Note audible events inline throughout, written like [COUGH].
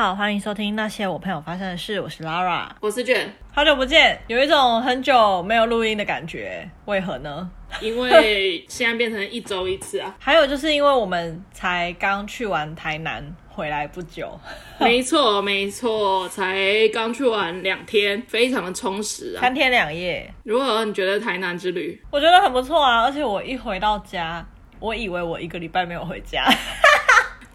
好，欢迎收听那些我朋友发生的事，我是 Lara，我是卷，好久不见，有一种很久没有录音的感觉，为何呢？因为现在变成一周一次啊。[LAUGHS] 还有就是因为我们才刚去完台南回来不久，[LAUGHS] 没错没错，才刚去完两天，非常的充实啊，三天两夜。如何？你觉得台南之旅？我觉得很不错啊，而且我一回到家，我以为我一个礼拜没有回家。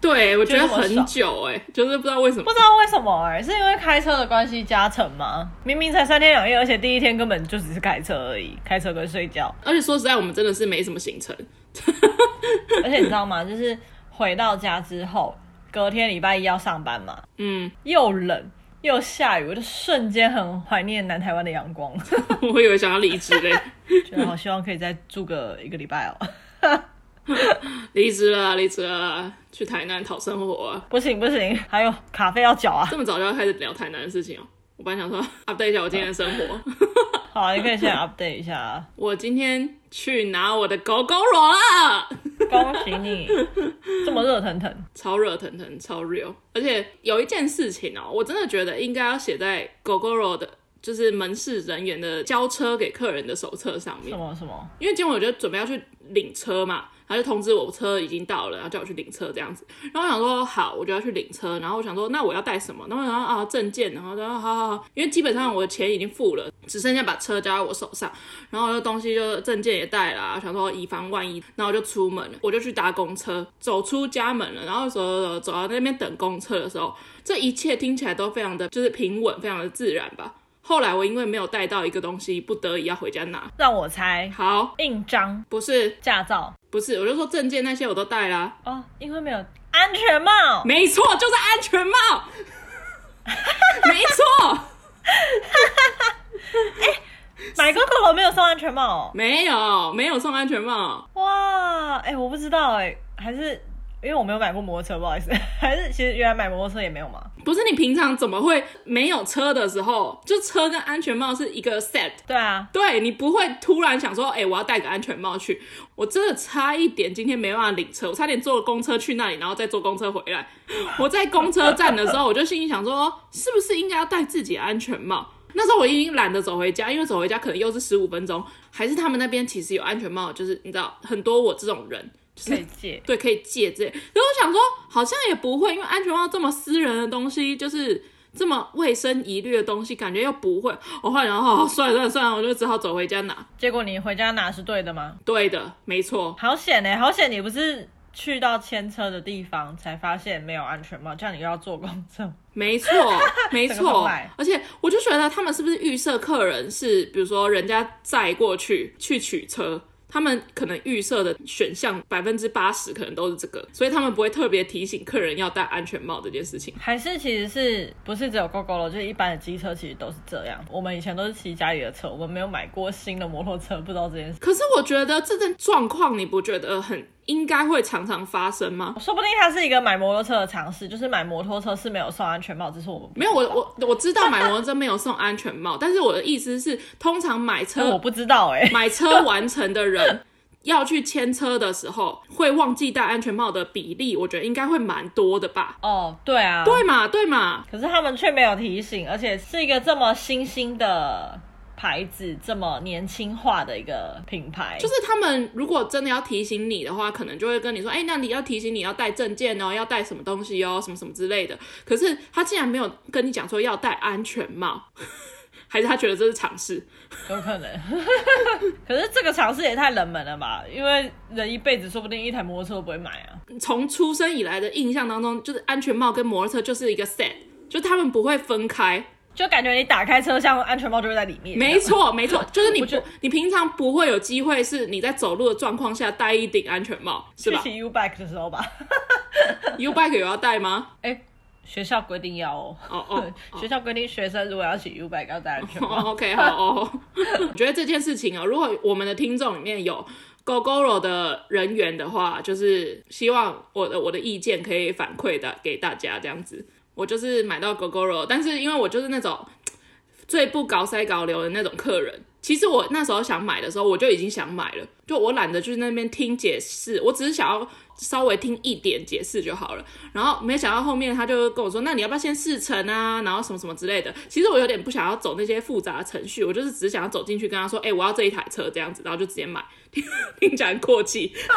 对，我觉得很久哎，就是不知道为什么，不知道为什么哎，是因为开车的关系加成吗？明明才三天两夜，而且第一天根本就只是开车而已，开车跟睡觉。而且说实在，我们真的是没什么行程。[LAUGHS] 而且你知道吗？就是回到家之后，隔天礼拜一要上班嘛，嗯，又冷又下雨，我就瞬间很怀念南台湾的阳光。[LAUGHS] 我以为想要离职嘞，[LAUGHS] 觉得好希望可以再住个一个礼拜哦。[LAUGHS] 离职了，离职了，去台南讨生活啊！不行不行，还有卡费要缴啊！这么早就要开始聊台南的事情哦。我本来想说 update 一下我今天的生活。[LAUGHS] 好啊，你可以先 update 一下啊。我今天去拿我的 Gogoro 了，恭喜你！这么热腾腾，超热腾腾，超 real。而且有一件事情哦，我真的觉得应该要写在 Gogoro 的，就是门市人员的交车给客人的手册上面。什么什么？因为今天我就准备要去领车嘛。他就通知我车已经到了，然后叫我去领车这样子。然后我想说好，我就要去领车。然后我想说那我要带什么？然后然后啊证件，然后说好好好，因为基本上我的钱已经付了，只剩下把车交在我手上。然后这东西就证件也带了，想说以防万一，然后我就出门了，我就去搭公车，走出家门了。然后走走走走到那边等公车的时候，这一切听起来都非常的就是平稳，非常的自然吧。后来我因为没有带到一个东西，不得已要回家拿。让我猜，好，印章不是驾照，不是，我就说证件那些我都带啦。哦，因为没有安全帽。没错，就是安全帽。[LAUGHS] 没错。哎、欸，买 Gogoro 没有送安全帽？没有，没有送安全帽。哇，哎、欸，我不知道哎、欸，还是。因为我没有买过摩托车，不好意思，[LAUGHS] 还是其实原来买摩托车也没有吗？不是，你平常怎么会没有车的时候，就车跟安全帽是一个 set？对啊，对，你不会突然想说，哎、欸，我要戴个安全帽去。我真的差一点今天没办法领车，我差点坐公车去那里，然后再坐公车回来。我在公车站的时候，我就心里想说，是不是应该要戴自己的安全帽？那时候我已经懒得走回家，因为走回家可能又是十五分钟。还是他们那边其实有安全帽，就是你知道，很多我这种人。可以借，对，可以借这。可是我想说，好像也不会，因为安全帽这么私人的东西，就是这么卫生疑虑的东西，感觉又不会。我后来然后，算了算了算了，我就只好走回家拿。结果你回家拿是对的吗？对的，没错。好险呢，好险！你不是去到牵车的地方才发现没有安全帽，这样你又要坐公车。没错，没错。[LAUGHS] 而且我就觉得他们是不是预设客人是，比如说人家载过去去取车。他们可能预设的选项百分之八十可能都是这个，所以他们不会特别提醒客人要戴安全帽这件事情。还是其实是不是只有 Gogoro，就是一般的机车其实都是这样。我们以前都是骑家里的车，我们没有买过新的摩托车，不知道这件事。可是我觉得这种状况，你不觉得很？应该会常常发生吗？说不定它是一个买摩托车的尝试，就是买摩托车是没有送安全帽，只是我们没有。我我我知道 [LAUGHS] 买摩托车没有送安全帽，但是我的意思是，通常买车我不知道哎、欸，[LAUGHS] 买车完成的人要去牵车的时候，会忘记戴安全帽的比例，我觉得应该会蛮多的吧？哦，对啊，对嘛，对嘛。可是他们却没有提醒，而且是一个这么新兴的。牌子这么年轻化的一个品牌，就是他们如果真的要提醒你的话，可能就会跟你说，哎、欸，那你要提醒你要带证件哦，要带什么东西哦，什么什么之类的。可是他竟然没有跟你讲说要戴安全帽，[LAUGHS] 还是他觉得这是尝试？有可能。[LAUGHS] 可是这个尝试也太冷门了吧？因为人一辈子说不定一台摩托车都不会买啊。从出生以来的印象当中，就是安全帽跟摩托车就是一个 set，就他们不会分开。就感觉你打开车厢，安全帽就会在里面。没错，没错，[LAUGHS] 就是你不，你平常不会有机会是你在走路的状况下戴一顶安全帽，是吧？骑 U bike 的时候吧。[LAUGHS] U bike 有要戴吗？哎、欸，学校规定要哦。哦 [LAUGHS] 哦，学校规定学生如果要骑 U bike 要戴安全帽。哦、OK，好哦。我觉得这件事情哦，如果我们的听众里面有 Gogoro 的人员的话，就是希望我的我的意见可以反馈的给大家这样子。我就是买到 Gogoro，但是因为我就是那种最不搞塞搞流的那种客人，其实我那时候想买的时候，我就已经想买了，就我懒得去那边听解释，我只是想要稍微听一点解释就好了。然后没想到后面他就跟我说：“那你要不要先试乘啊？然后什么什么之类的。”其实我有点不想要走那些复杂的程序，我就是只想要走进去跟他说：“哎、我要这一台车这样子。”然后就直接买，[LAUGHS] 听起来很阔气。[LAUGHS]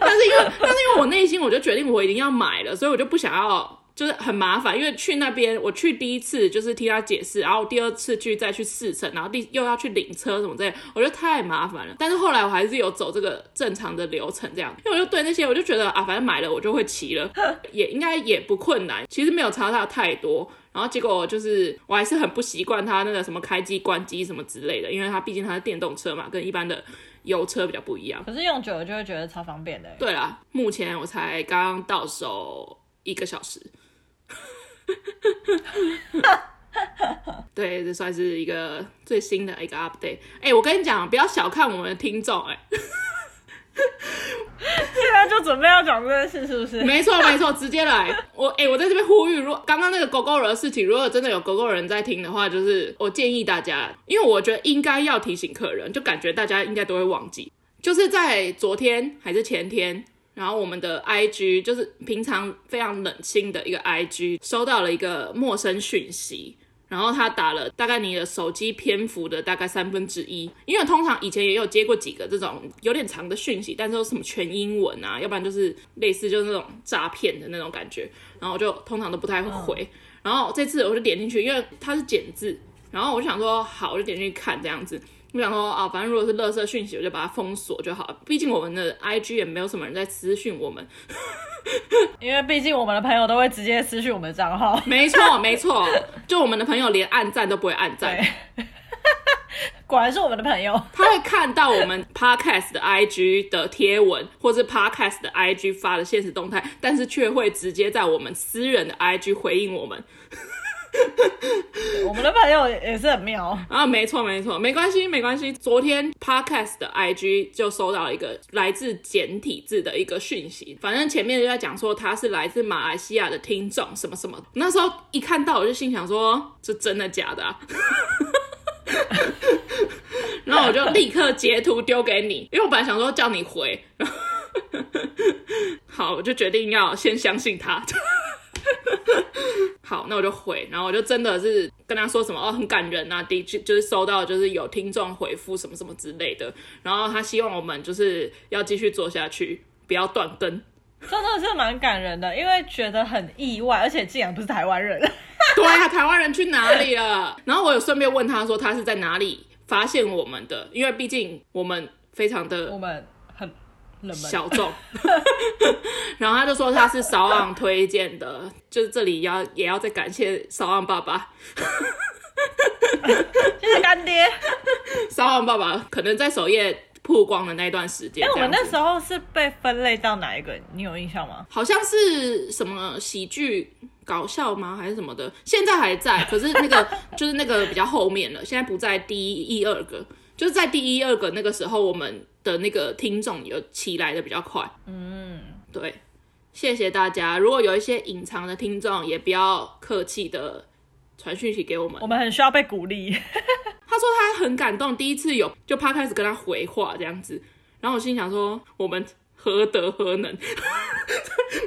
但是因为，但是因为我内心我就决定我一定要买了，所以我就不想要。就是很麻烦，因为去那边，我去第一次就是听他解释，然后第二次去再去试乘，然后第又要去领车什么之类，我觉得太麻烦了。但是后来我还是有走这个正常的流程，这样，因为我就对那些我就觉得啊，反正买了我就会骑了，[LAUGHS] 也应该也不困难，其实没有差到太多。然后结果就是我还是很不习惯它那个什么开机关机什么之类的，因为它毕竟它是电动车嘛，跟一般的油车比较不一样。可是用久了就会觉得超方便的。对啦，目前我才刚刚到手一个小时。[LAUGHS] 对，这算是一个最新的一个 update。哎、欸，我跟你讲，不要小看我们的听众，哎，[LAUGHS] 现在就准备要讲这件事，是不是？没错，没错，直接来。我哎、欸，我在这边呼吁，如果刚刚那个狗狗人的事情，如果真的有狗狗人在听的话，就是我建议大家，因为我觉得应该要提醒客人，就感觉大家应该都会忘记，就是在昨天还是前天。然后我们的 IG 就是平常非常冷清的一个 IG，收到了一个陌生讯息，然后他打了大概你的手机篇幅的大概三分之一，因为通常以前也有接过几个这种有点长的讯息，但是都是什么全英文啊，要不然就是类似就是那种诈骗的那种感觉，然后我就通常都不太会回，然后这次我就点进去，因为它是简字，然后我就想说好，我就点进去看这样子。我想说啊，反正如果是垃圾讯息，我就把它封锁就好了。毕竟我们的 IG 也没有什么人在私讯我们，[LAUGHS] 因为毕竟我们的朋友都会直接私讯我们的账号。没错，没错，[LAUGHS] 就我们的朋友连按赞都不会按赞。[LAUGHS] 果然是我们的朋友，他会看到我们 Podcast 的 IG 的贴文，或是 Podcast 的 IG 发的现实动态，但是却会直接在我们私人的 IG 回应我们。[LAUGHS] 我们的朋友也是很妙啊，没错没错，没关系没关系。昨天 Podcast 的 IG 就收到一个来自简体字的一个讯息，反正前面就在讲说他是来自马来西亚的听众什么什么。那时候一看到我就心想说，这真的假的啊？[LAUGHS] 然后我就立刻截图丢给你，因为我本来想说叫你回，[LAUGHS] 好，我就决定要先相信他。[LAUGHS] 好，那我就回，然后我就真的是跟他说什么哦，很感人啊，的确就是收到就是有听众回复什么什么之类的，然后他希望我们就是要继续做下去，不要断更，真的是蛮感人的，因为觉得很意外，而且竟然不是台湾人，[LAUGHS] 对啊，台湾人去哪里了？然后我有顺便问他说他是在哪里发现我们的，因为毕竟我们非常的我们。小众，[LAUGHS] 然后他就说他是少昂推荐的，就是这里要也要再感谢少昂爸爸，谢谢干爹。[LAUGHS] 少昂爸爸可能在首页曝光的那一段时间，哎，我们那时候是被分类到哪一个？你有印象吗？好像是什么喜剧搞笑吗？还是什么的？现在还在，可是那个就是那个比较后面了，现在不在第一、一二个。就是在第一、二个那个时候，我们的那个听众有起来的比较快。嗯，对，谢谢大家。如果有一些隐藏的听众，也不要客气的传讯息给我们。我们很需要被鼓励。[LAUGHS] 他说他很感动，第一次有就怕开始跟他回话这样子。然后我心想说，我们何德何能，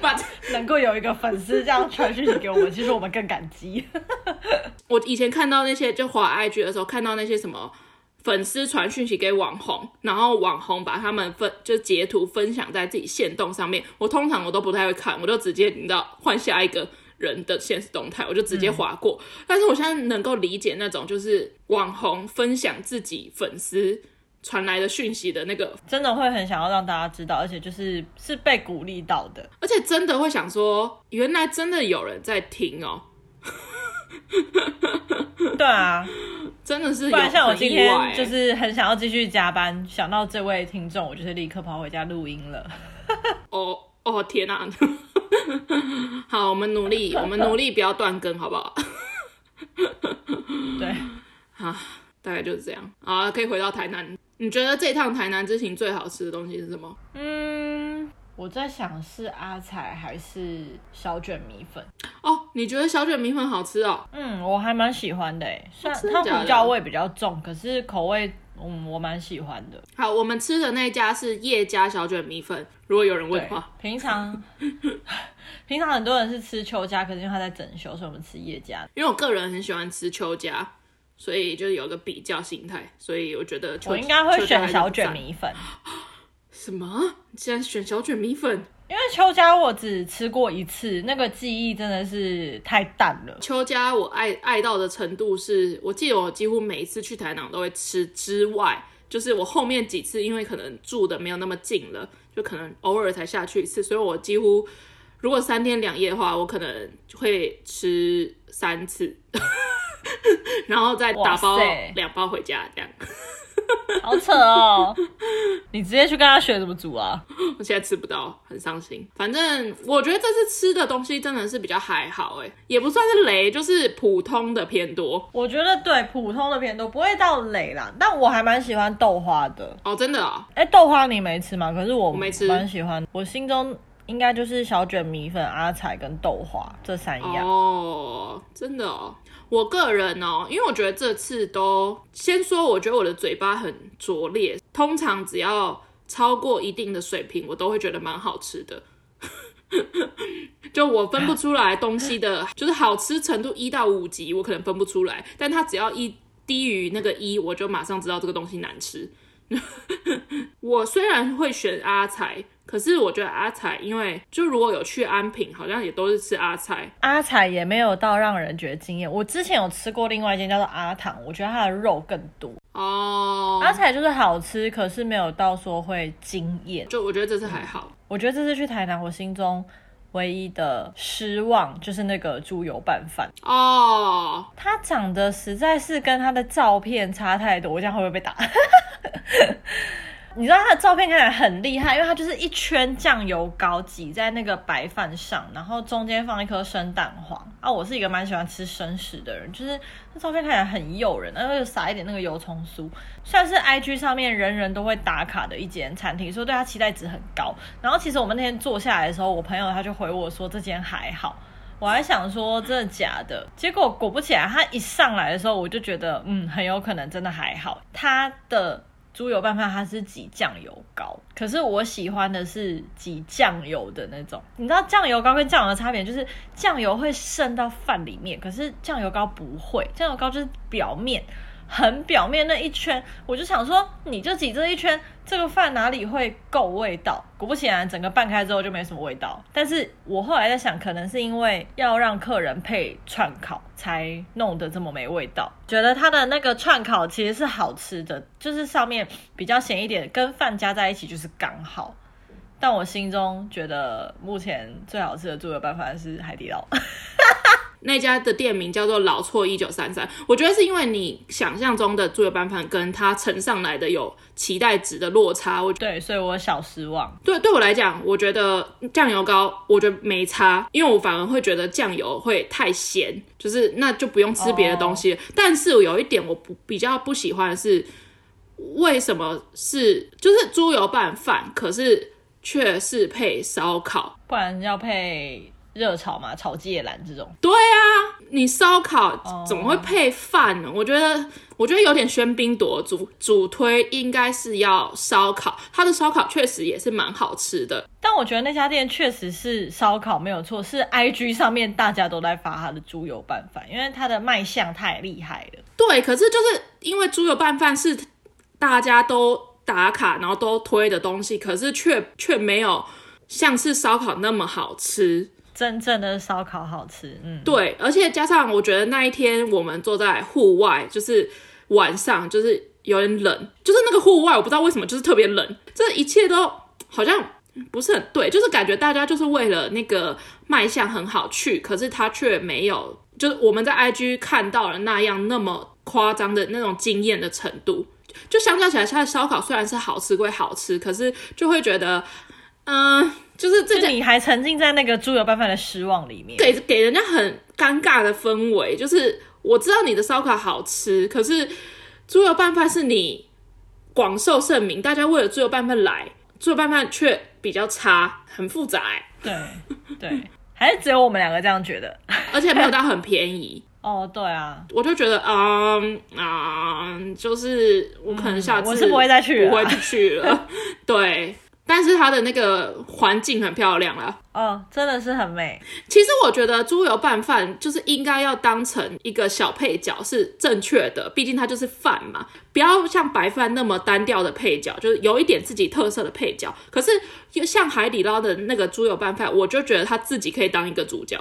把 [LAUGHS] 能够有一个粉丝这样传讯息给我们，其实我们更感激。[LAUGHS] 我以前看到那些就滑 IG 的时候，看到那些什么。粉丝传讯息给网红，然后网红把他们分就截图分享在自己限动上面。我通常我都不太会看，我就直接你知道换下一个人的现实动态，我就直接划过。嗯。但是我现在能够理解那种就是网红分享自己粉丝传来的讯息的那个，真的会很想要让大家知道，而且就是是被鼓励到的，而且真的会想说，原来真的有人在听哦。[LAUGHS] 对啊。真的是，不然像我今天就是很想要继续加班，想到这位听众，我就是立刻跑回家录音了。[LAUGHS] 哦哦天哪！[LAUGHS] 好，我们努力，[LAUGHS] 我们努力不要断更，好不好？对，好，大概就是这样。好，可以回到台南。你觉得这趟台南之行最好吃的东西是什么？嗯，我在想是阿彩还是小卷米粉。哦。你觉得小卷米粉好吃哦？嗯，我还蛮喜欢的诶，虽然它胡椒味比较重，可是口味。嗯，我蛮喜欢的。好，我们吃的那家是叶家小卷米粉。如果有人问的话，平常 [LAUGHS] 平常很多人是吃邱家，可是因为他在整修，所以我们吃叶家。因为我个人很喜欢吃邱家，所以就是有个比较心态，所以我觉得我应该会选小卷米粉。[LAUGHS] 什么？你竟然选小卷米粉？因为邱家我只吃过一次，那个记忆真的是太淡了。邱家我爱爱到的程度是，我记得我几乎每一次去台南都会吃之外，就是我后面几次因为可能住的没有那么近了，就可能偶尔才下去一次，所以我几乎如果三天两夜的话，我可能会吃三次，[LAUGHS] 然后再打包两包回家这样。[LAUGHS] 好扯哦！你直接去跟他学怎么煮啊？我现在吃不到，很伤心。反正我觉得这次吃的东西真的是比较还好，哎，也不算是雷，就是普通的偏多。我觉得对，普通的偏多，不会到雷啦。但我还蛮喜欢豆花的哦，真的啊？哎，豆花你没吃吗？可是我，我没吃，蛮喜欢。我心中应该就是小卷米粉、阿彩跟豆花这三样哦，真的哦。我个人哦，因为我觉得这次都先说，我觉得我的嘴巴很拙劣。通常只要超过一定的水平，我都会觉得蛮好吃的。[LAUGHS] 就我分不出来东西的，就是好吃程度一到五级，我可能分不出来。但它只要一低于那个一，我就马上知道这个东西难吃。[LAUGHS] 我虽然会选阿财。可是我觉得阿彩，因为就如果有去安平，好像也都是吃阿彩。阿彩也没有到让人觉得惊艳。我之前有吃过另外一间叫做阿糖，我觉得它的肉更多哦。阿彩就是好吃，可是没有到说会惊艳。就我觉得这次还好。我觉得这次去台南，我心中唯一的失望就是那个猪油拌饭哦。它长得实在是跟它的照片差太多，我这样会不会被打？你知道他的照片看起来很厉害，因为它就是一圈酱油膏挤在那个白饭上，然后中间放一颗生蛋黄啊。我是一个蛮喜欢吃生食的人，就是那照片看起来很诱人，然后又撒一点那个油葱酥，算是 IG 上面人人都会打卡的一间餐厅，所以对它期待值很高。然后其实我们那天坐下来的时候，我朋友他就回我说这间还好，我还想说真的假的，结果果不其然，他一上来的时候我就觉得嗯，很有可能真的还好，他的。猪油拌饭它是挤酱油膏，可是我喜欢的是挤酱油的那种。你知道酱油膏跟酱油的差别，就是酱油会渗到饭里面，可是酱油膏不会，酱油膏就是表面。很表面那一圈，我就想说，你就挤这一圈，这个饭哪里会够味道？果不其然，整个拌开之后就没什么味道。但是我后来在想，可能是因为要让客人配串烤，才弄得这么没味道。觉得它的那个串烤其实是好吃的，就是上面比较咸一点，跟饭加在一起就是刚好。但我心中觉得目前最好吃的猪油拌饭是海底捞。那家的店名叫做老错一九三三，我觉得是因为你想象中的猪油拌饭跟它呈上来的有期待值的落差，我对，所以我小失望。对，对我来讲，我觉得酱油膏我觉得没差，因为我反而会觉得酱油会太咸，就是那就不用吃别的东西。Oh. 但是有一点我不比较不喜欢的是，为什么是就是猪油拌饭，可是却是配烧烤，不然要配。热炒嘛，炒芥兰这种。对啊，你烧烤怎么会配饭呢？Oh. 我觉得，我觉得有点喧宾夺主。主推应该是要烧烤，它的烧烤确实也是蛮好吃的。但我觉得那家店确实是烧烤没有错，是 IG 上面大家都在发它的猪油拌饭，因为它的卖相太厉害了。对，可是就是因为猪油拌饭是大家都打卡，然后都推的东西，可是却却没有像是烧烤那么好吃。真正的烧烤好吃，嗯，对，而且加上我觉得那一天我们坐在户外，就是晚上，就是有点冷，就是那个户外，我不知道为什么就是特别冷，这一切都好像不是很对，就是感觉大家就是为了那个卖相很好去，可是他却没有，就是我们在 IG 看到了那样那么夸张的那种惊艳的程度，就相较起来，它的烧烤虽然是好吃归好吃，可是就会觉得，嗯、就是这就你还沉浸在那个猪油拌饭的失望里面，给给人家很尴尬的氛围。就是我知道你的烧烤好吃，可是猪油拌饭是你广受盛名，大家为了猪油拌饭来，猪油拌饭却比较差，很复杂。对对，还是只有我们两个这样觉得？[LAUGHS] 而且没有到很便宜。哦，对啊，[LAUGHS] 我就觉得，嗯啊，就是我可能下次、嗯、我是不会再去了，不会去了。[LAUGHS] 对，但是它的那个环境很漂亮啦。哦，真的是很美。其实我觉得猪油拌饭就是应该要当成一个小配角是正确的，毕竟它就是饭嘛，不要像白饭那么单调的配角，就是有一点自己特色的配角。可是就像海底捞的那个猪油拌饭，我就觉得它自己可以当一个主角。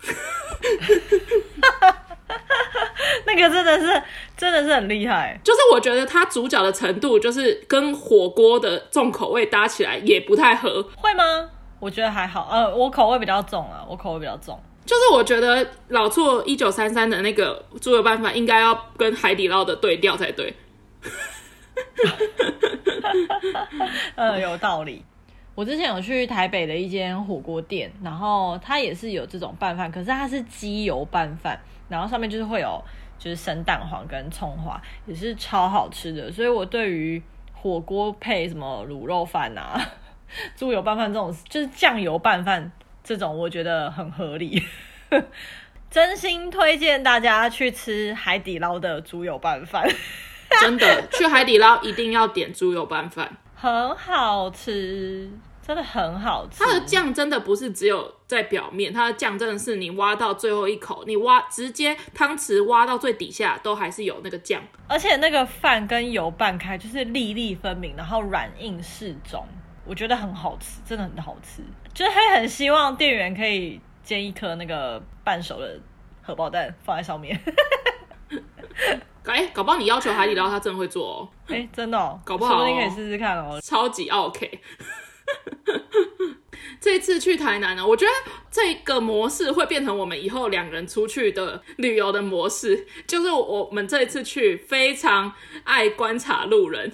[LAUGHS] [LAUGHS] 那个真的是，真的是很厉害。就是我觉得它主角的程度，就是跟火锅的重口味搭起来也不太合。会吗？我觉得还好。呃，我口味比较重啊，我口味比较重。就是我觉得老厝一九三三的那个猪油拌饭，应该要跟海底捞的对调才对。[LAUGHS] 呃，有道理。我之前有去台北的一间火锅店，然后它也是有这种拌饭，可是它是鸡油拌饭，然后上面就是会有就是生蛋黄跟葱花，也是超好吃的。所以我对于火锅配什么卤肉饭啊、[LAUGHS] 猪油拌饭这种，就是酱油拌饭这种，我觉得很合理。[LAUGHS] 真心推荐大家去吃海底捞的猪油拌饭，[LAUGHS] 真的去海底捞一定要点猪油拌饭。很好吃，真的很好吃。它的酱真的不是只有在表面，它的酱真的是你挖到最后一口，你挖直接汤匙挖到最底下都还是有那个酱。而且那个饭跟油拌开就是粒粒分明，然后软硬适中，我觉得很好吃，真的很好吃。就是还很希望店员可以煎一颗那个半熟的荷包蛋放在上面。[LAUGHS] 哎、欸，搞不好你要求海底捞，他真的会做哦。哎、欸，真的哦，搞不好哦，你可以试试看哦。超级 OK。[LAUGHS] 这次去台南呢，我觉得这个模式会变成我们以后两人出去的旅游的模式，就是我们这一次去非常爱观察路人。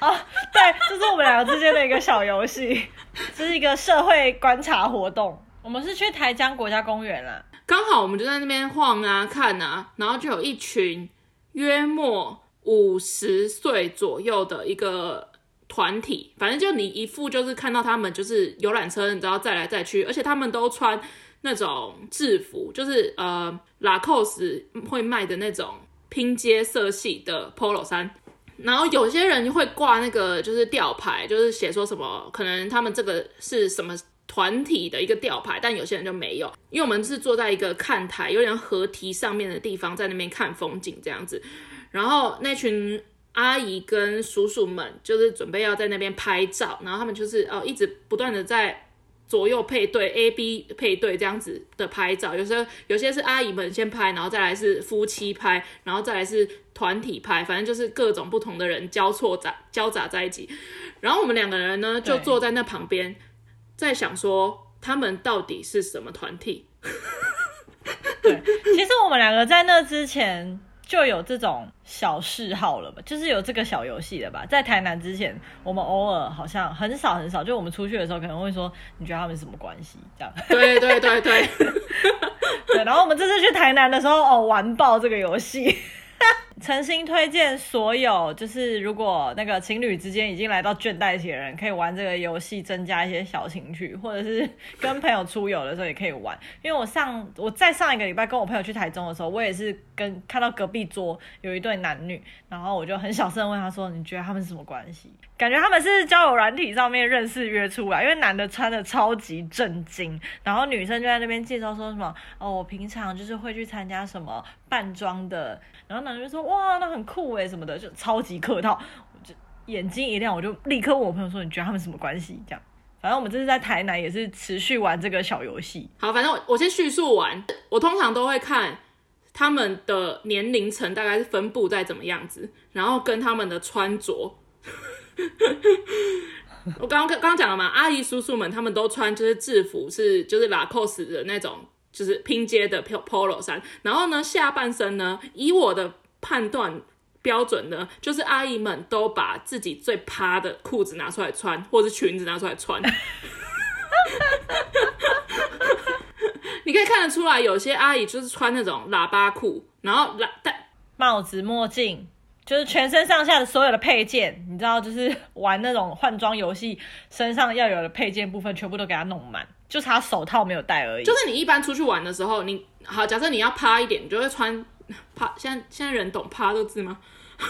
哦，[LAUGHS] 对，这是我们两个之间的一个小游戏，[LAUGHS] 这是一个社会观察活动。我们是去台江国家公园啦，刚好我们就在那边晃啊看啊，然后就有一群。约莫五十岁左右的一个团体，反正就你一副就是看到他们就是游览车，你知道载来载去，而且他们都穿那种制服，就是呃拉扣斯会卖的那种拼接色系的 polo 衫，然后有些人会挂那个就是吊牌，就是写说什么可能他们这个是什么团体的一个吊牌，但有些人就没有，因为我们是坐在一个看台，有点河堤上面的地方，在那边看风景这样子。然后那群阿姨跟叔叔们就是准备要在那边拍照，然后他们就是哦一直不断的在左右配对，A B 配对这样子的拍照。有时候有些是阿姨们先拍，然后再来是夫妻拍，然后再来是团体拍，反正就是各种不同的人交错杂交杂在一起。然后我们两个人呢就坐在那旁边。在想说他们到底是什么团体？[LAUGHS] 对，其实我们两个在那之前就有这种小嗜好了吧，就是有这个小游戏了吧。在台南之前，我们偶尔好像很少很少，就我们出去的时候可能会说，你觉得他们是什么关系？这样。对对对对。[LAUGHS] 对，然后我们这次去台南的时候，哦，玩爆这个游戏。[LAUGHS] 诚心推荐所有，就是如果那个情侣之间已经来到倦怠期的人，可以玩这个游戏，增加一些小情趣，或者是跟朋友出游的时候也可以玩。因为我上我在上一个礼拜跟我朋友去台中的时候，我也是跟看到隔壁桌有一对男女，然后我就很小声问他说：“你觉得他们是什么关系？”感觉他们是交友软体上面认识约出来，因为男的穿的超级正经，然后女生就在那边介绍说什么：“哦，我平常就是会去参加什么扮装的。”然后男生就说：“哇，那很酷诶，什么的，就超级客套。”我就眼睛一亮，我就立刻问我朋友说：“你觉得他们什么关系？”这样，反正我们这次在台南也是持续玩这个小游戏。好，反正我我先叙述完。我通常都会看他们的年龄层大概是分布在怎么样子，然后跟他们的穿着。[LAUGHS] 我刚刚刚刚讲了嘛，阿姨叔叔们他们都穿就是制服，是就是拉扣斯的那种。就是拼接的 polo 衫，然后呢，下半身呢，以我的判断标准呢，就是阿姨们都把自己最趴的裤子拿出来穿，或是裙子拿出来穿。[LAUGHS] 你可以看得出来，有些阿姨就是穿那种喇叭裤，然后戴帽子、墨镜，就是全身上下的所有的配件，你知道，就是 [LAUGHS] 玩那种换装游戏，身上要有的配件部分全部都给它弄满。就差手套没有戴而已。就是你一般出去玩的时候，你好，假设你要趴一点，你就会穿趴。现在现在人懂趴这个字吗？[LAUGHS]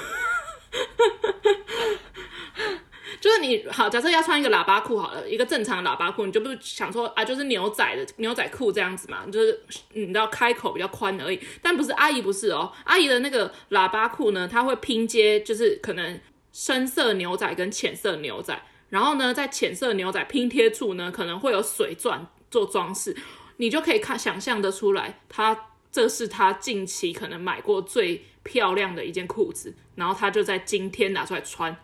就是你好，假设要穿一个喇叭裤好了，一个正常的喇叭裤，你就不是想说啊，就是牛仔的牛仔裤这样子嘛，就是你知道开口比较宽而已。但不是阿姨不是哦，阿姨的那个喇叭裤呢，它会拼接，就是可能深色牛仔跟浅色牛仔，然后呢，在浅色牛仔拼贴处呢，可能会有水钻做装饰，你就可以看想象得出来，它这是他近期可能买过最漂亮的一件裤子，然后他就在今天拿出来穿。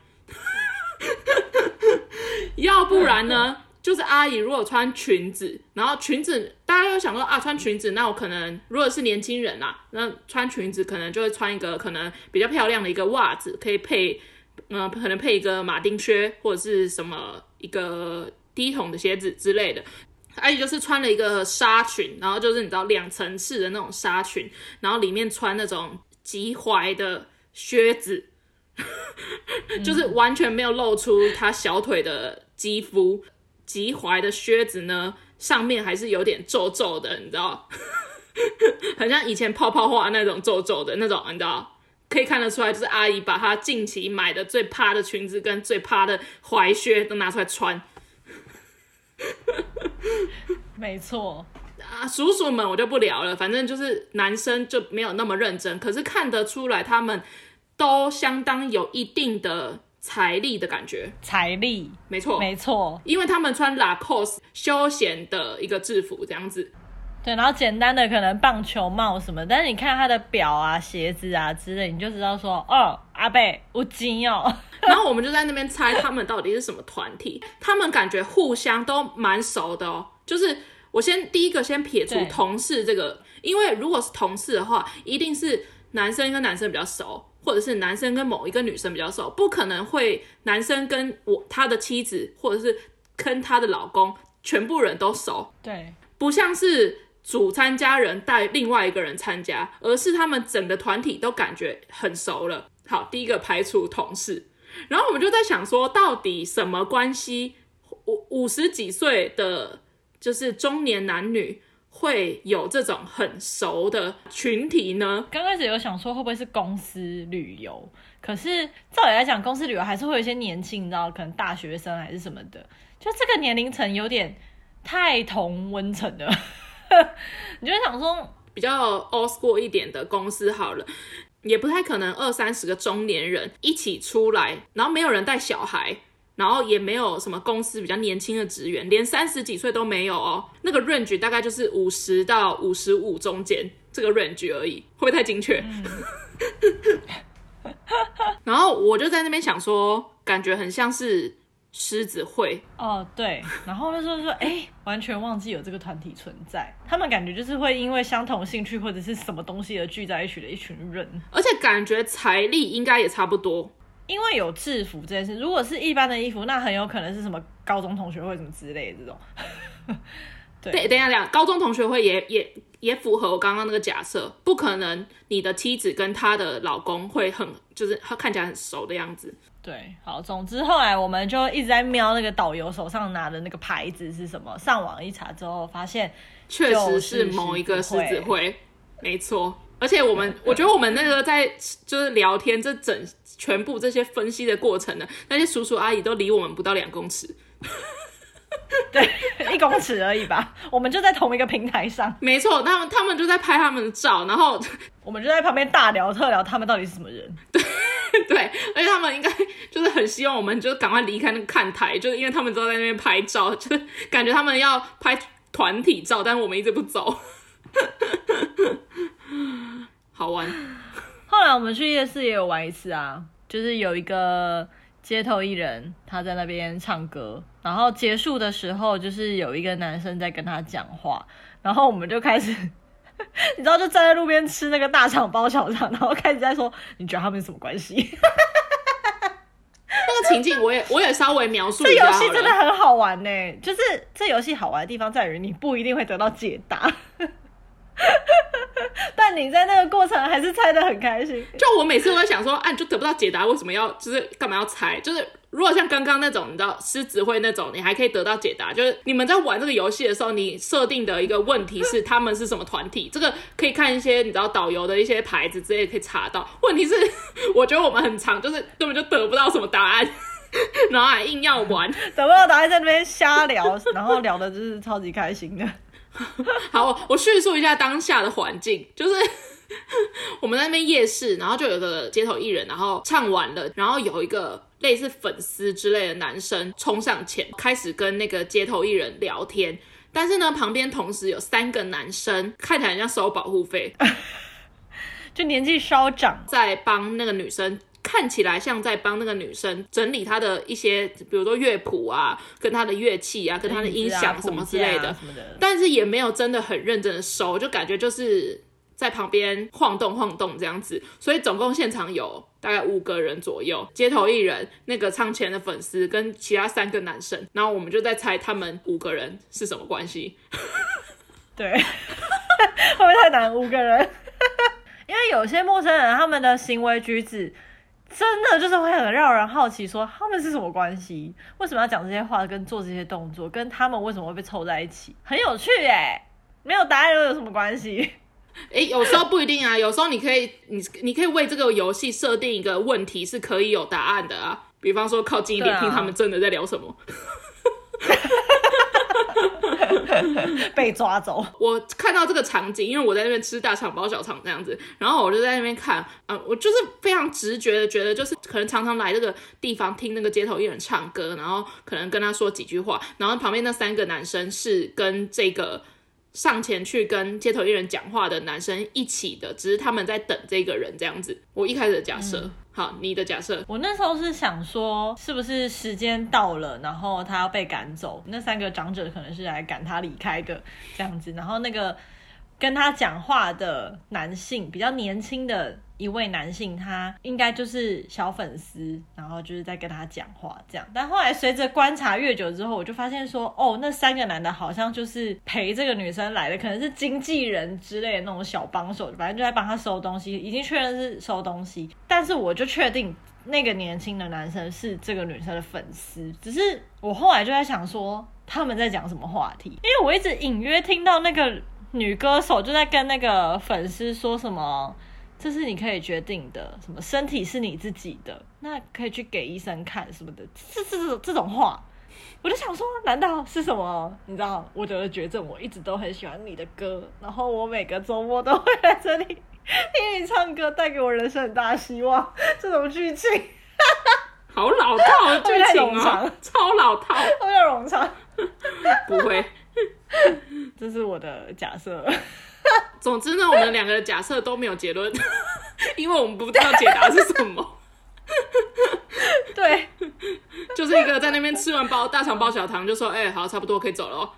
[LAUGHS] 要不然呢，就是阿姨如果穿裙子，然后裙子大家又想说啊，穿裙子，那我可能如果是年轻人啊，那穿裙子可能就会穿一个可能比较漂亮的一个袜子，可以配，嗯、可能配一个马丁靴或者是什么一个低筒的鞋子之类的。阿姨就是穿了一个纱裙，然后就是你知道两层式的那种纱裙，然后里面穿那种及踝的靴子。[LAUGHS] 就是完全没有露出他小腿的肌肤，及踝的靴子呢，上面还是有点皱皱的，你知道，[LAUGHS] 很像以前泡泡画那种皱皱的那种，你知道，可以看得出来，就是阿姨把她近期买的最趴的裙子跟最趴的踝靴都拿出来穿。没错啊，叔叔们我就不聊了，反正就是男生就没有那么认真，可是看得出来他们。都相当有一定的财力的感觉，财力，没错，没错，因为他们穿 Lacoste 休闲的一个制服这样子，对，然后简单的可能棒球帽什么，但是你看他的表啊、鞋子啊之类，你就知道说，哦，阿伯有钱哦。[LAUGHS] 然后我们就在那边猜他们到底是什么团体，他们感觉互相都蛮熟的哦。就是我先第一个先撇除同事这个，因为如果是同事的话，一定是男生跟男生比较熟。或者是男生跟某一个女生比较熟，不可能会男生跟我他的妻子，或者是跟他的老公，全部人都熟。对，不像是主参加人带另外一个人参加，而是他们整个团体都感觉很熟了。好，第一个排除同事，然后我们就在想说，到底什么关系？五五十几岁的，就是中年男女。会有这种很熟的群体呢？刚开始有想说会不会是公司旅游，可是照理来讲，公司旅游还是会有一些年轻，你知道，可能大学生还是什么的，就这个年龄层有点太同温层了。[LAUGHS] 你就想说比较 old school 一点的公司好了，也不太可能二三十个中年人一起出来，然后没有人带小孩。然后也没有什么公司比较年轻的职员，连三十几岁都没有哦。那个 range 大概就是五十到五十五中间这个 range 而已，会不会太精确？[LAUGHS] 然后我就在那边想说，感觉很像是狮子会哦，对。然后那时候就说，哎，完全忘记有这个团体存在。他们感觉就是会因为相同兴趣或者是什么东西而聚在一起的一群人，而且感觉财力应该也差不多。因为有制服这件事，如果是一般的衣服，那很有可能是什么高中同学会什么之类的这种。[LAUGHS] 对，对，等一下，等一下，高中同学会也也也符合我刚刚那个假设，不可能你的妻子跟她的老公会很就是看起来很熟的样子。对，好，总之后来我们就一直在瞄那个导游手上拿的那个牌子是什么，上网一查之后发现确实是某一个狮子会，没错。而且我们，我觉得我们那个在就是聊天，这整全部这些分析的过程呢，那些叔叔阿姨都离我们不到两公尺，[LAUGHS] 对，一公尺而已吧。我们就在同一个平台上，没错，他们他们就在拍他们的照，然后我们就在旁边大聊特聊他们到底是什么人。对对，而且他们应该就是很希望我们就赶快离开那个看台，就是因为他们都在那边拍照，就是感觉他们要拍团体照，但是我们一直不走。好玩。后来我们去夜市也有玩一次啊，就是有一个街头艺人，他在那边唱歌，然后结束的时候，就是有一个男生在跟他讲话，然后我们就开始，[LAUGHS] 你知道，就站在路边吃那个大肠包小肠，然后开始在说，你觉得他们是什么关系？[LAUGHS] 那个情境，我也我也稍微描述一下。这游戏真的很好玩呢，就是这游戏好玩的地方在于，你不一定会得到解答。[LAUGHS] 但你在那个过程还是猜的很开心。就我每次都在想说，啊，你就得不到解答，为什么要就是干嘛要猜？就是如果像刚刚那种，你知道狮子会那种，你还可以得到解答。就是你们在玩这个游戏的时候，你设定的一个问题是他们是什么团体，这个可以看一些你知道导游的一些牌子之类可以查到。问题是，[LAUGHS] 我觉得我们很长，就是根本就得不到什么答案，然后还硬要玩，[LAUGHS] 得不到答案在那边瞎聊，然后聊的就是超级开心的。[LAUGHS] 好，我叙述一下当下的环境，就是 [LAUGHS] 我们在那边夜市，然后就有个街头艺人，然后唱完了，然后有一个类似粉丝之类的男生冲上前，开始跟那个街头艺人聊天，但是呢，旁边同时有三个男生，看起来像收保护费，[LAUGHS] 就年纪稍长，在帮那个女生。看起来像在帮那个女生整理她的一些，比如说乐谱啊，跟她的乐器啊，跟她的音响什么之类的，但是也没有真的很认真的收，就感觉就是在旁边晃动晃动这样子。所以总共现场有大概五个人左右，街头艺人、那个唱前的粉丝跟其他三个男生，然后我们就在猜他们五个人是什么关系。[LAUGHS] 对，[LAUGHS] 会不会太难？五个人，[LAUGHS] 因为有些陌生人他们的行为举止。真的就是会很让人好奇，说他们是什么关系？为什么要讲这些话，跟做这些动作，跟他们为什么会被凑在一起？很有趣耶，没有答案又有什么关系？[LAUGHS] 哎，有时候不一定啊，有时候你可以，你你可以为这个游戏设定一个问题，是可以有答案的啊。比方说，靠近一点听他们真的在聊什么。[LAUGHS] [LAUGHS] 被抓走。我看到这个场景，因为我在那边吃大肠包小肠这样子，然后我就在那边看，嗯，我就是非常直觉的觉得，就是可能常常来这个地方听那个街头艺人唱歌，然后可能跟他说几句话，然后旁边那三个男生是跟这个上前去跟街头艺人讲话的男生一起的，只是他们在等这个人这样子。我一开始的假设。嗯好，你的假设，我那时候是想说，是不是时间到了，然后他要被赶走，那三个长者可能是来赶他离开的这样子，然后那个跟他讲话的男性，比较年轻的。一位男性，他应该就是小粉丝，然后就是在跟他讲话这样。但后来随着观察越久之后，我就发现说，哦，那三个男的好像就是陪这个女生来的，可能是经纪人之类的那种小帮手，反正就在帮他收东西，已经确认是收东西。但是我就确定那个年轻的男生是这个女生的粉丝，只是我后来就在想说他们在讲什么话题，因为我一直隐约听到那个女歌手就在跟那个粉丝说什么。这是你可以决定的，什么身体是你自己的，那可以去给医生看什么的，这这这这种话，我就想说，难道是什么？你知道，我得了绝症，我一直都很喜欢你的歌，然后我每个周末都会来这里听你唱歌，带给我人生很大的希望。这种剧情，[LAUGHS] 好老套的 [LAUGHS] 剧情啊，超老套，[LAUGHS] 都要冗长，不会，这是我的假设。[LAUGHS] 总之呢，我们两个的假设都没有结论，[LAUGHS] 因为我们不知道解答是什么。对，[LAUGHS] 就是一个在那边吃完包大肠包小肠，就说：“哎、欸，好，差不多可以走了。”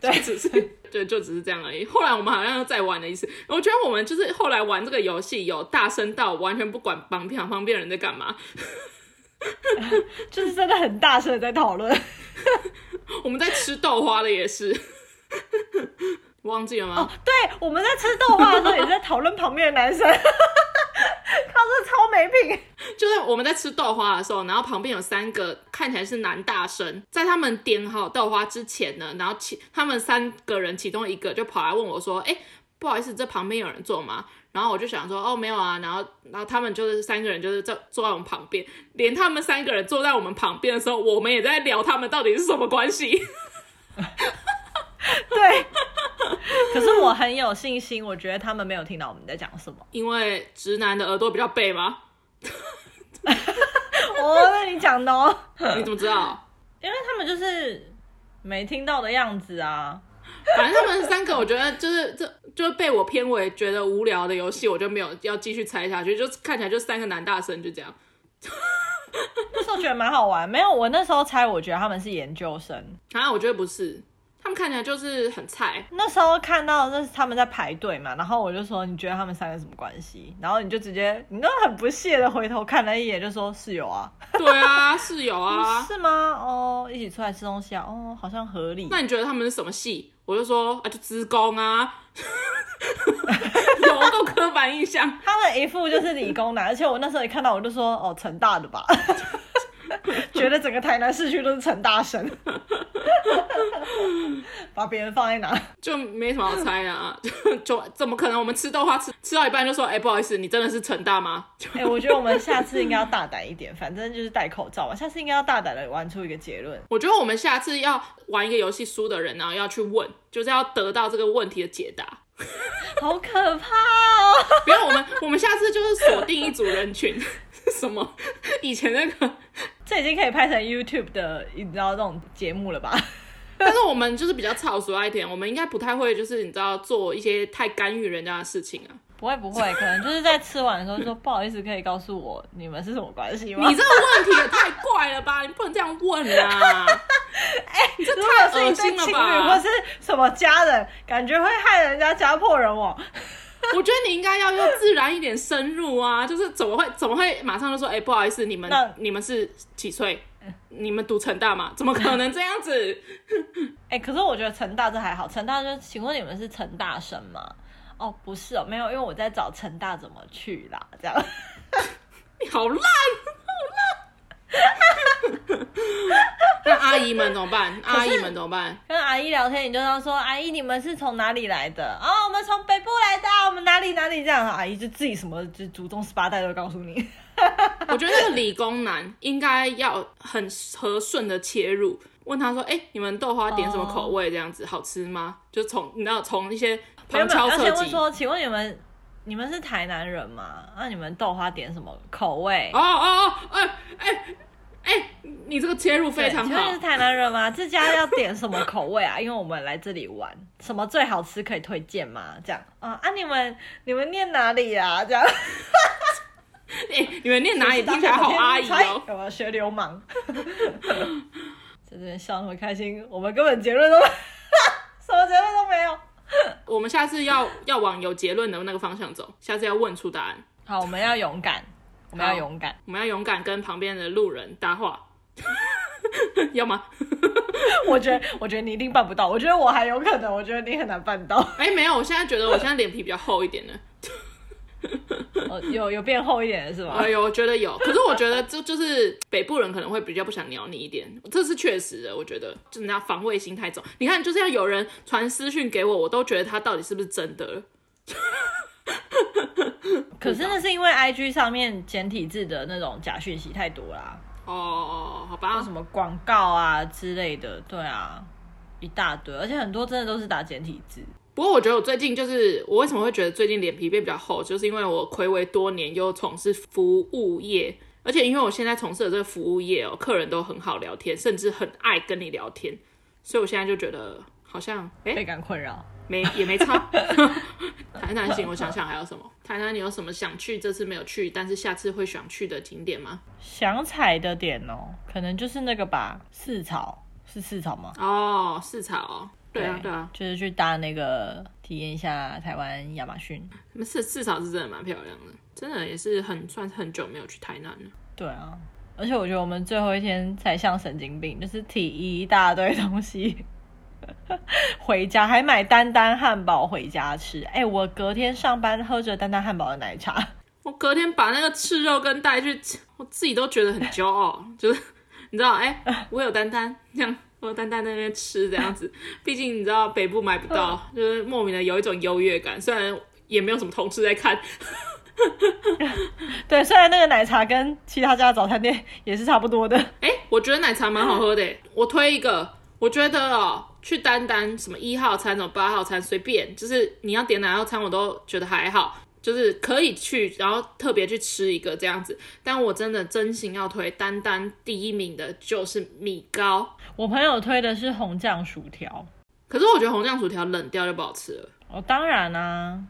对，只是对，就只是这样而已。后来我们好像又再玩了一次，我觉得我们就是后来玩这个游戏有大声到完全不管旁边旁边人在干嘛，就是真的很大声的在讨论。我们在吃豆花的也是。忘记了吗？哦，对，我们在吃豆花的时候也在讨论旁边的男生，靠，这超没品。就是我们在吃豆花的时候，然后旁边有三个看起来是男大生，在他们点好豆花之前呢，然后其他们三个人其中一个就跑来问我说：“哎，不好意思，这旁边有人坐吗？”然后我就想说：“哦，没有啊。”然后，然后他们就是三个人就是在坐在我们旁边，连他们三个人坐在我们旁边的时候，我们也在聊他们到底是什么关系。[LAUGHS] [LAUGHS] 对。可是我很有信心，我觉得他们没有听到我们在讲什么，因为直男的耳朵比较背吗？哦，那你讲的哦，你怎么知道？因为他们就是没听到的样子啊。反正他们三个，我觉得就是这就被我偏为觉得无聊的游戏，我就没有要继续猜下去，就看起来就三个男大生就这样。那时候觉得蛮好玩，没有，我那时候猜，我觉得他们是研究生啊，我觉得不是。他们看起来就是很菜。那时候看到那是他们在排队嘛，然后我就说，你觉得他们三个什么关系？然后你就直接，你都很不屑的回头看了一眼，就说室友啊。对啊，室友啊。是吗？哦，一起出来吃东西啊？哦，好像合理。那你觉得他们是什么系？我就说啊，就职工啊，[LAUGHS] 有够刻板印象。他们一副就是理工男，而且我那时候一看到我就说哦，成大的吧，[LAUGHS] 觉得整个台南市区都是陈大神，[LAUGHS] 把别人放在哪就没什么好猜啊，[LAUGHS] 就就怎么可能？我们吃豆花吃吃到一半就说哎、欸，不好意思，你真的是陈大吗？哎、欸，我觉得我们下次应该要大胆一点，反正就是戴口罩嘛。下次应该要大胆的玩出一个结论。我觉得我们下次要玩一个游戏，输的人然后要去问，就是要得到这个问题的解答。好可怕哦！不要，我们我们下次就是锁定一组人群，什么以前那个，这已经可以拍成 YouTube 的，你知道这种节目了吧？[LAUGHS] 但是我们就是比较草率一点，我们应该不太会，就是你知道做一些太干预人家的事情啊。不会不会，可能就是在吃完的时候说不好意思，可以告诉我你们是什么关系吗？你这个问题也太怪了吧！[LAUGHS] 你不能这样问啊！[LAUGHS] 哎、欸，你这太恶心了吧！或是什么家人，感觉会害人家家破人亡。[LAUGHS] 我觉得你应该要用自然一点深入啊！就是怎么会怎么会马上就说哎、欸、不好意思，你们你们是几岁？你们读成大吗？怎么可能这样子？[LAUGHS] 哎、欸，可是我觉得成大这还好，成大就请问你们是成大生吗？哦，不是哦，没有，因为我在找成大怎么去啦，这样。[LAUGHS] 你好烂。[LAUGHS] 那阿姨们怎么办？阿姨们怎么办？跟阿姨聊天，你就要说，阿姨你们是从哪里来的？哦，我们从北部来的，我们哪里哪里这样。阿姨就自己什么就祖宗十八代都告诉你。[LAUGHS] 我觉得那个理工男应该要很和顺的切入，问他说，哎、欸，你们豆花点什么口味？这样子、哦、好吃吗？就从你知道从一些。没有没有，要先问说，请问你们你们是台南人吗？那你们豆花点什么口味？哦哦哦，哎哎哎，你这个切入非常好。你是台南人吗？这家要点什么口味啊？[LAUGHS] 因为我们来这里玩，什么最好吃可以推荐吗？这样啊啊，你们你们念哪里啊？这样，哎、欸，你们念哪里？听起来好阿姨哦，有没有学流氓？在 [LAUGHS] 这边笑那么开心，我们根本结论都 [LAUGHS] 什么结论都没有。[LAUGHS] 我们下次要要往有结论的那个方向走，下次要问出答案。好，我们要勇敢，我们要勇敢，我们要勇敢跟旁边的路人搭话，[LAUGHS] 要吗？[LAUGHS] 我觉得，我觉得你一定办不到。我觉得我还有可能，我觉得你很难办到。哎、欸，没有，我现在觉得我现在脸皮比较厚一点呢。[LAUGHS] 哦、有有变厚一点是吧？哎呦，我觉得有。可是我觉得这就是北部人可能会比较不想鸟你一点，这是确实的。我觉得就人家防卫心太重。你看，就是要有人传私讯给我，我都觉得他到底是不是真的。[LAUGHS] 可是那是因为 IG 上面简体字的那种假讯息太多啦。哦，好吧。什么广告啊之类的，对啊，一大堆，而且很多真的都是打简体字。不过我觉得我最近就是我为什么会觉得最近脸皮变比较厚，就是因为我睽违多年又从事服务业，而且因为我现在从事的这个服务业哦，客人都很好聊天，甚至很爱跟你聊天，所以我现在就觉得好像哎倍感困扰，没也没差。台南行，我想想还有什么？台南你有什么想去这次没有去，但是下次会想去的景点吗？想踩的点哦，可能就是那个吧，四草是市草吗？哦，市草哦。对啊，对啊，就是去搭那个体验一下台湾亚马逊。至至少是真的蛮漂亮的，真的也是很算是很久没有去台南了。对啊，而且我觉得我们最后一天才像神经病，就是提一大堆东西 [LAUGHS] 回家，还买丹丹汉堡回家吃。哎、欸，我隔天上班喝着丹丹汉堡的奶茶，我隔天把那个赤肉羹带去吃，我自己都觉得很骄傲，就是你知道，哎、欸，我有丹丹这样。我单单在那边吃这样子，[LAUGHS] 毕竟你知道北部买不到，[LAUGHS] 就是莫名的有一种优越感。虽然也没有什么同事在看，[LAUGHS] 对，虽然那个奶茶跟其他家的早餐店也是差不多的。哎、欸，我觉得奶茶蛮好喝的。我推一个，我觉得哦，去单单什么一号餐、什么八号餐，随便，就是你要点哪号餐，我都觉得还好。就是可以去，然后特别去吃一个这样子。但我真的真心要推，单单第一名的就是米糕。我朋友推的是红酱薯条，可是我觉得红酱薯条冷掉就不好吃了。哦，当然啦、啊，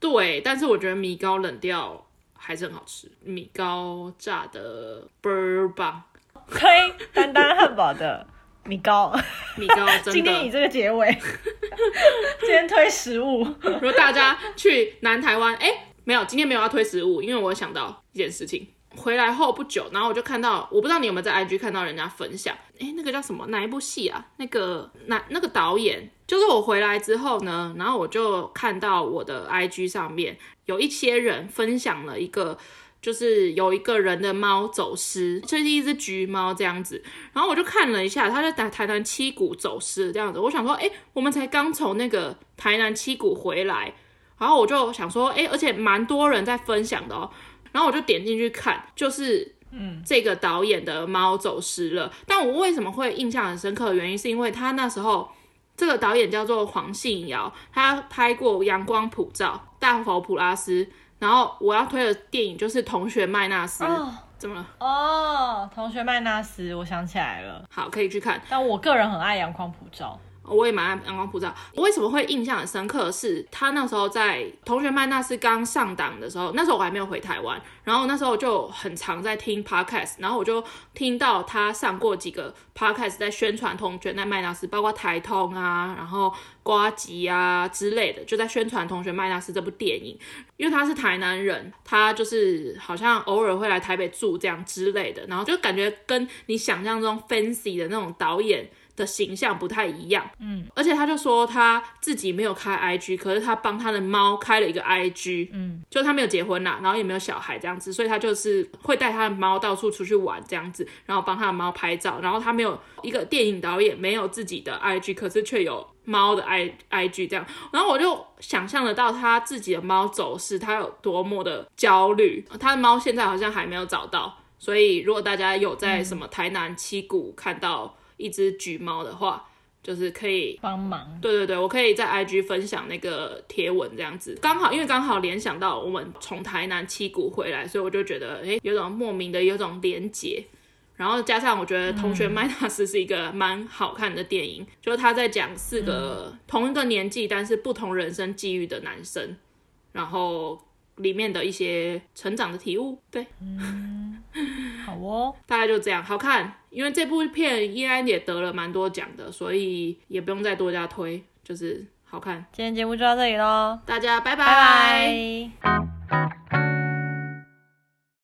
对，但是我觉得米糕冷掉还是很好吃。米糕炸的倍儿棒，推丹丹汉堡的。米糕，米糕，[LAUGHS] 真的。今天以这个结尾，[LAUGHS] 今天推食物。如果大家去南台湾，哎、欸，没有，今天没有要推食物，因为我想到一件事情，回来后不久，然后我就看到，我不知道你有没有在 IG 看到人家分享，哎，那个叫什么？哪一部戏啊？那个哪那个导演？就是我回来之后呢，然后我就看到我的 IG 上面有一些人分享了一个。就是有一个人的猫走失，就是一只橘猫这样子，然后我就看了一下，他在台台南七股走失这样子，我想说，哎，我们才刚从那个台南七股回来，然后我就想说，哎，而且蛮多人在分享的哦，然后我就点进去看，就是，嗯，这个导演的猫走失了，但我为什么会印象很深刻的原因，是因为他那时候这个导演叫做黄信尧，他拍过《阳光普照》《大佛普拉斯》。然后我要推的电影就是《同学麦纳斯》哦，怎么了？哦，《同学麦纳斯》，我想起来了，好，可以去看。但我个人很爱《阳光普照》。我也蛮爱阳光普照。我为什么会印象很深刻是，他那时候在《同学麦纳斯》刚上档的时候，那时候我还没有回台湾，然后那时候就很常在听 podcast，然后我就听到他上过几个 podcast 在宣传《同学麦纳斯》，包括台通啊，然后瓜吉啊之类的，就在宣传《同学麦纳斯》这部电影。因为他是台南人，他就是好像偶尔会来台北住这样之类的，然后就感觉跟你想象中 fancy 的那种导演。的形象不太一样，嗯，而且他就说他自己没有开 IG，可是他帮他的猫开了一个 IG，嗯，就他没有结婚啦，然后也没有小孩这样子，所以他就是会带他的猫到处出去玩这样子，然后帮他的猫拍照，然后他没有一个电影导演没有自己的 IG，可是却有猫的 I IG 这样，然后我就想象得到他自己的猫走失，他有多么的焦虑，他的猫现在好像还没有找到，所以如果大家有在什么台南七股看到。一只橘猫的话，就是可以帮忙。对对对，我可以在 IG 分享那个贴文，这样子刚好，因为刚好联想到我们从台南七股回来，所以我就觉得，哎，有种莫名的有种连结。然后加上我觉得《同学麦纳斯》是一个蛮好看的电影，嗯、就是他在讲四个同一个年纪但是不同人生际遇的男生，然后里面的一些成长的体悟。对。嗯好哦，[LAUGHS] 大概就这样，好看。因为这部片依然也得了蛮多奖的，所以也不用再多加推，就是好看。今天节目就到这里喽，大家拜拜。拜拜。